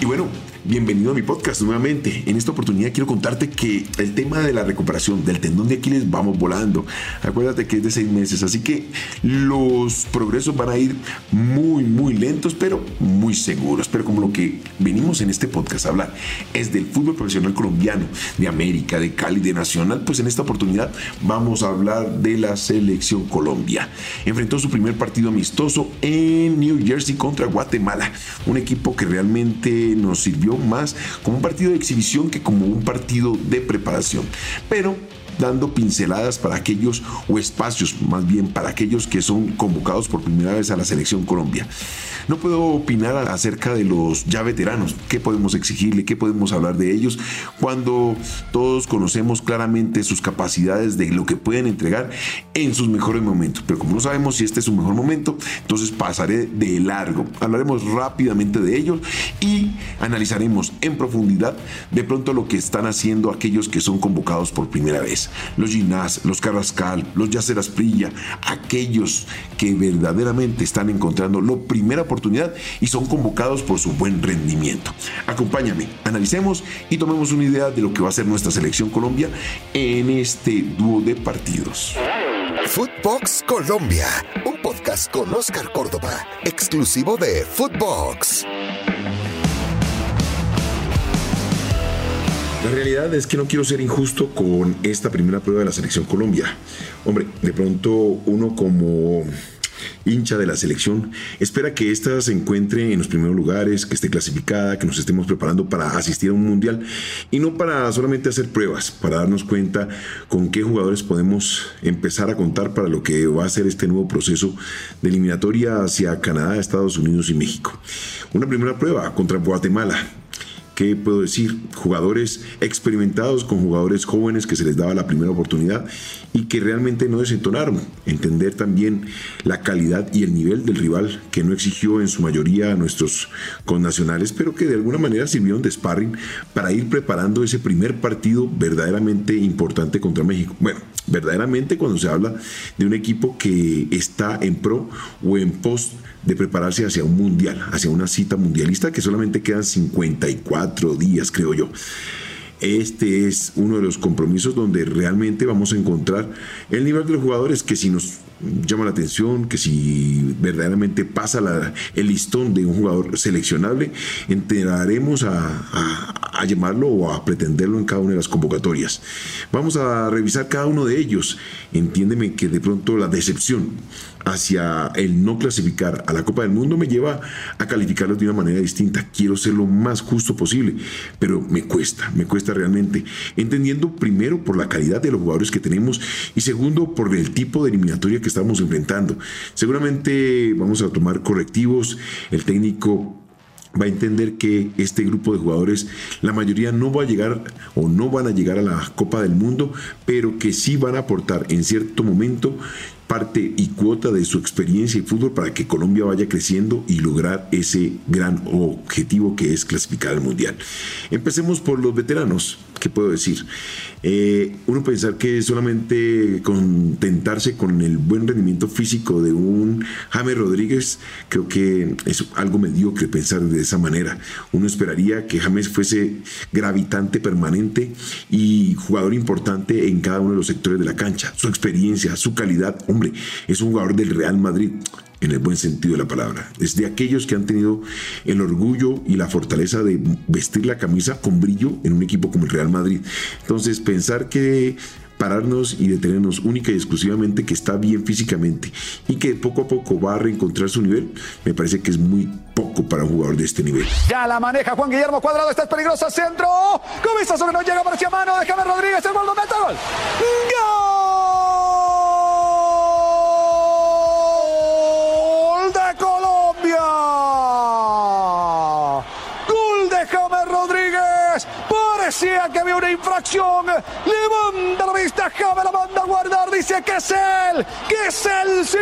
Y bueno, bienvenido a mi podcast nuevamente. En esta oportunidad quiero contarte que el tema de la recuperación del tendón de Aquiles vamos volando. Acuérdate que es de seis meses, así que los progresos van a ir muy, muy lentos, pero muy seguros. Pero como lo que venimos en este podcast a hablar es del fútbol profesional colombiano, de América, de Cali, de Nacional, pues en esta oportunidad vamos a hablar de la selección Colombia. Enfrentó su primer partido amistoso en New Jersey contra Guatemala, un equipo que realmente nos sirvió más como un partido de exhibición que como un partido de preparación. Pero dando pinceladas para aquellos o espacios más bien para aquellos que son convocados por primera vez a la selección Colombia. No puedo opinar acerca de los ya veteranos, qué podemos exigirle, qué podemos hablar de ellos, cuando todos conocemos claramente sus capacidades de lo que pueden entregar en sus mejores momentos. Pero como no sabemos si este es su mejor momento, entonces pasaré de largo. Hablaremos rápidamente de ellos y analizaremos en profundidad de pronto lo que están haciendo aquellos que son convocados por primera vez. Los Ginás, los Carrascal, los Yacer Asprilla, aquellos que verdaderamente están encontrando lo primera oportunidad y son convocados por su buen rendimiento. Acompáñame, analicemos y tomemos una idea de lo que va a ser nuestra selección Colombia en este dúo de partidos. Footbox Colombia, un podcast con Oscar Córdoba, exclusivo de Footbox. La realidad es que no quiero ser injusto con esta primera prueba de la selección Colombia. Hombre, de pronto uno como hincha de la selección, espera que ésta se encuentre en los primeros lugares, que esté clasificada, que nos estemos preparando para asistir a un mundial y no para solamente hacer pruebas, para darnos cuenta con qué jugadores podemos empezar a contar para lo que va a ser este nuevo proceso de eliminatoria hacia Canadá, Estados Unidos y México. Una primera prueba contra Guatemala, ¿qué puedo decir? Jugadores experimentados con jugadores jóvenes que se les daba la primera oportunidad y que realmente no desentonaron. Entender también la calidad y el nivel del rival que no exigió en su mayoría a nuestros connacionales, pero que de alguna manera sirvieron de sparring para ir preparando ese primer partido verdaderamente importante contra México. Bueno, verdaderamente cuando se habla de un equipo que está en pro o en post de prepararse hacia un mundial, hacia una cita mundialista que solamente quedan 54 días, creo yo. Este es uno de los compromisos donde realmente vamos a encontrar el nivel de los jugadores que si nos llama la atención, que si verdaderamente pasa el listón de un jugador seleccionable, entraremos a, a, llamarlo o a pretenderlo en cada una de las convocatorias. Vamos a revisar cada uno de ellos. Entiéndeme que de pronto la decepción hacia el no clasificar a la Copa del Mundo me lleva a calificarlos de una manera distinta. Quiero ser lo más justo posible, pero me cuesta, me cuesta realmente. Entendiendo primero por la calidad de los jugadores que tenemos y segundo por el tipo de eliminatoria que estamos enfrentando. Seguramente vamos a tomar correctivos. El técnico va a entender que este grupo de jugadores, la mayoría no va a llegar o no van a llegar a la Copa del Mundo, pero que sí van a aportar en cierto momento parte y cuota de su experiencia y fútbol para que Colombia vaya creciendo y lograr ese gran objetivo que es clasificar al Mundial. Empecemos por los veteranos. ¿Qué puedo decir? Eh, uno pensar que solamente contentarse con el buen rendimiento físico de un James Rodríguez, creo que es algo mediocre pensar de esa manera. Uno esperaría que James fuese gravitante permanente y jugador importante en cada uno de los sectores de la cancha. Su experiencia, su calidad, hombre, es un jugador del Real Madrid en el buen sentido de la palabra. Es de aquellos que han tenido el orgullo y la fortaleza de vestir la camisa con brillo en un equipo como el Real Madrid. Entonces, pensar que pararnos y detenernos única y exclusivamente que está bien físicamente y que poco a poco va a reencontrar su nivel, me parece que es muy poco para un jugador de este nivel. Ya la maneja Juan Guillermo Cuadrado, esta es peligrosa, centro. Comienza sobre no llega, parecía mano, déjame Rodríguez, el gol, meta gol. ¡Gol! Levanta la vista, James la manda a guardar. Dice que es él, que es él, sí.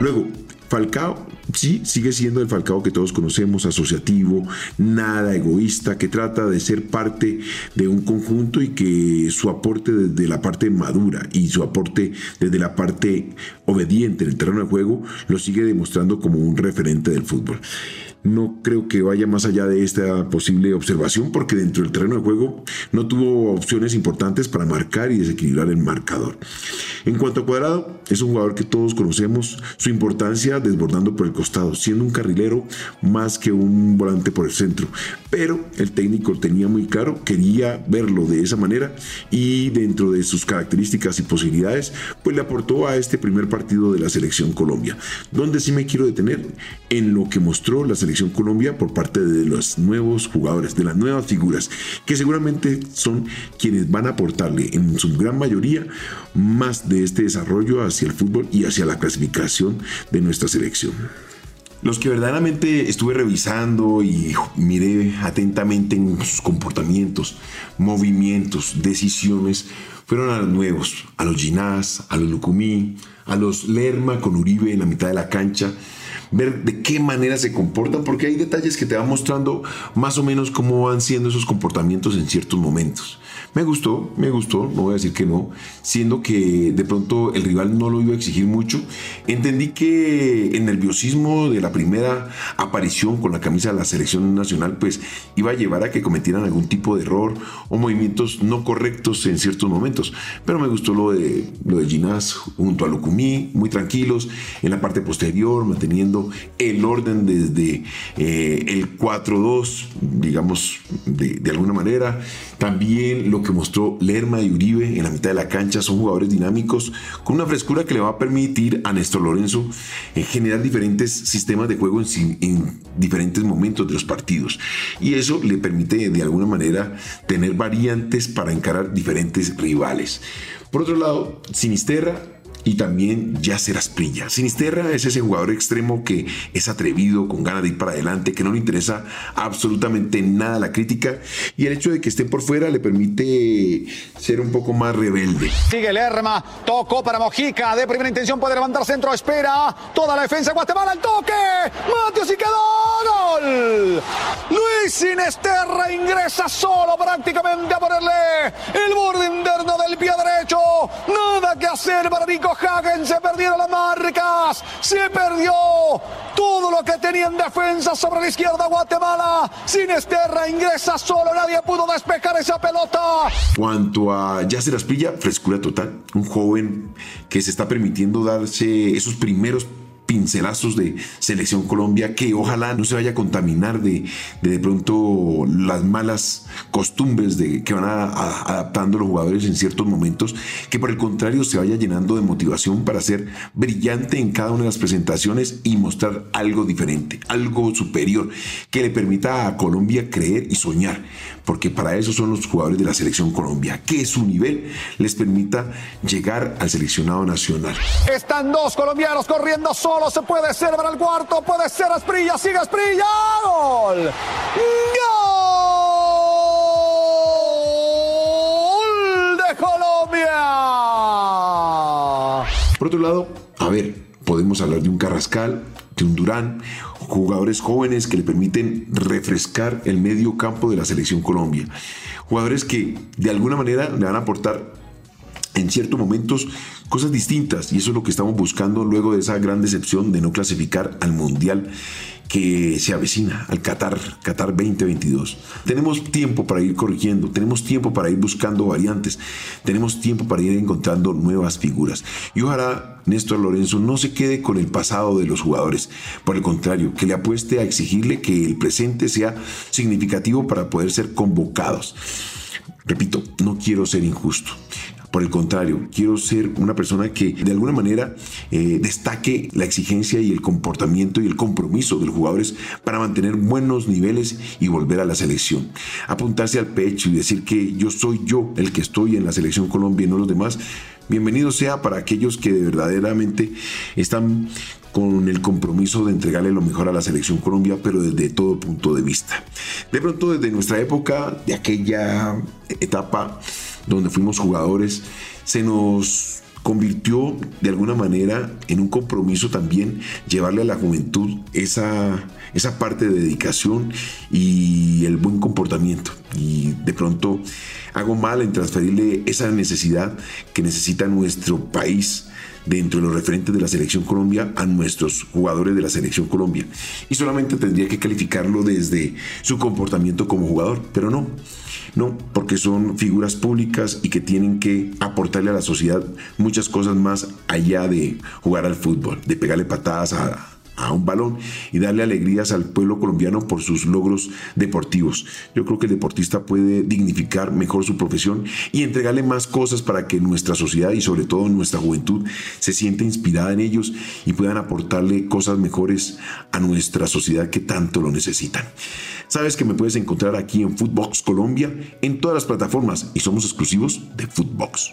Luego, Falcao sí, sigue siendo el Falcao que todos conocemos, asociativo, nada egoísta, que trata de ser parte de un conjunto y que su aporte desde la parte madura y su aporte desde la parte obediente en el terreno de juego lo sigue demostrando como un referente del fútbol. No creo que vaya más allá de esta posible observación porque dentro del terreno de juego no tuvo opciones importantes para marcar y desequilibrar el marcador. En cuanto a Cuadrado, es un jugador que todos conocemos su importancia desbordando por el costado, siendo un carrilero más que un volante por el centro. Pero el técnico tenía muy claro, quería verlo de esa manera y dentro de sus características y posibilidades, pues le aportó a este primer partido de la selección Colombia. Donde sí me quiero detener en lo que mostró la selección Colombia por parte de los nuevos jugadores, de las nuevas figuras, que seguramente son quienes van a aportarle en su gran mayoría más de este desarrollo hacia el fútbol y hacia la clasificación de nuestra selección. Los que verdaderamente estuve revisando y miré atentamente en sus comportamientos, movimientos, decisiones, fueron a los nuevos, a los Ginás, a los Lucumí, a los Lerma con Uribe en la mitad de la cancha, ver de qué manera se comportan, porque hay detalles que te van mostrando más o menos cómo van siendo esos comportamientos en ciertos momentos. Me gustó, me gustó, no voy a decir que no, siendo que de pronto el rival no lo iba a exigir mucho. Entendí que el nerviosismo de la primera aparición con la camisa de la selección nacional pues iba a llevar a que cometieran algún tipo de error o movimientos no correctos en ciertos momentos. Pero me gustó lo de, lo de Ginás junto a Lucumí, muy tranquilos, en la parte posterior, manteniendo el orden desde eh, el 4-2, digamos, de, alguna manera. También lo que mostró Lerma y Uribe en la mitad de la cancha son jugadores dinámicos con una frescura que le va a permitir a Néstor Lorenzo eh, generar diferentes sistemas de juego en, en diferentes momentos de los partidos. Y eso le permite de alguna manera tener variantes para encarar diferentes rivales. Por otro lado, Sinisterra y también Yasser Asprilla. Sinisterra es ese jugador extremo que es atrevido, con ganas de ir para adelante, que no le interesa absolutamente nada la crítica y el hecho de que esté por fuera le permite ser un poco más rebelde. Sigue Lerma, tocó para Mojica, de primera intención puede levantar centro, espera, toda la defensa de Guatemala, el toque, Matios y quedó, gol. Luis Sinisterra ingresa solo prácticamente a ponerle el borde interno del pie derecho, nada que hacer para Nico Hagen, se perdieron las marcas, se perdió todo lo que tenía en defensa sobre la izquierda Guatemala. Sinisterra ingresa solo, nadie pudo despejar esa pelota. Cuanto a Yasser Asprilla, frescura total, un joven que se está permitiendo darse esos primeros pincelazos de Selección Colombia que ojalá no se vaya a contaminar de de, de pronto las malas costumbres de, que van a, adaptando los jugadores en ciertos momentos, que por el contrario se vaya llenando de motivación para ser brillante en cada una de las presentaciones y mostrar algo diferente, algo superior, que le permita a Colombia creer y soñar, porque para eso son los jugadores de la Selección Colombia, que su nivel les permita llegar al seleccionado nacional. Están dos colombianos corriendo se puede para el cuarto, puede ser Asprilla, sigue Asprilla, gol. Gol de Colombia. Por otro lado, a ver, podemos hablar de un Carrascal, de un Durán, jugadores jóvenes que le permiten refrescar el medio campo de la selección Colombia. Jugadores que de alguna manera le van a aportar en ciertos momentos cosas distintas y eso es lo que estamos buscando luego de esa gran decepción de no clasificar al Mundial que se avecina al Qatar, Qatar 2022. Tenemos tiempo para ir corrigiendo, tenemos tiempo para ir buscando variantes, tenemos tiempo para ir encontrando nuevas figuras. Y ojalá Néstor Lorenzo no se quede con el pasado de los jugadores, por el contrario, que le apueste a exigirle que el presente sea significativo para poder ser convocados. Repito, no quiero ser injusto. Por el contrario, quiero ser una persona que de alguna manera eh, destaque la exigencia y el comportamiento y el compromiso de los jugadores para mantener buenos niveles y volver a la selección. Apuntarse al pecho y decir que yo soy yo el que estoy en la selección Colombia y no los demás. Bienvenido sea para aquellos que verdaderamente están con el compromiso de entregarle lo mejor a la selección Colombia, pero desde todo punto de vista. De pronto, desde nuestra época, de aquella etapa donde fuimos jugadores, se nos convirtió de alguna manera en un compromiso también llevarle a la juventud esa, esa parte de dedicación y el buen comportamiento. Y de pronto hago mal en transferirle esa necesidad que necesita nuestro país dentro de los referentes de la selección Colombia a nuestros jugadores de la selección Colombia. Y solamente tendría que calificarlo desde su comportamiento como jugador, pero no. No, porque son figuras públicas y que tienen que aportarle a la sociedad muchas cosas más allá de jugar al fútbol, de pegarle patadas a, a un balón y darle alegrías al pueblo colombiano por sus logros deportivos. Yo creo que el deportista puede dignificar mejor su profesión y entregarle más cosas para que nuestra sociedad y sobre todo nuestra juventud se sienta inspirada en ellos y puedan aportarle cosas mejores a nuestra sociedad que tanto lo necesitan. Sabes que me puedes encontrar aquí en Footbox Colombia en todas las plataformas y somos exclusivos de Footbox.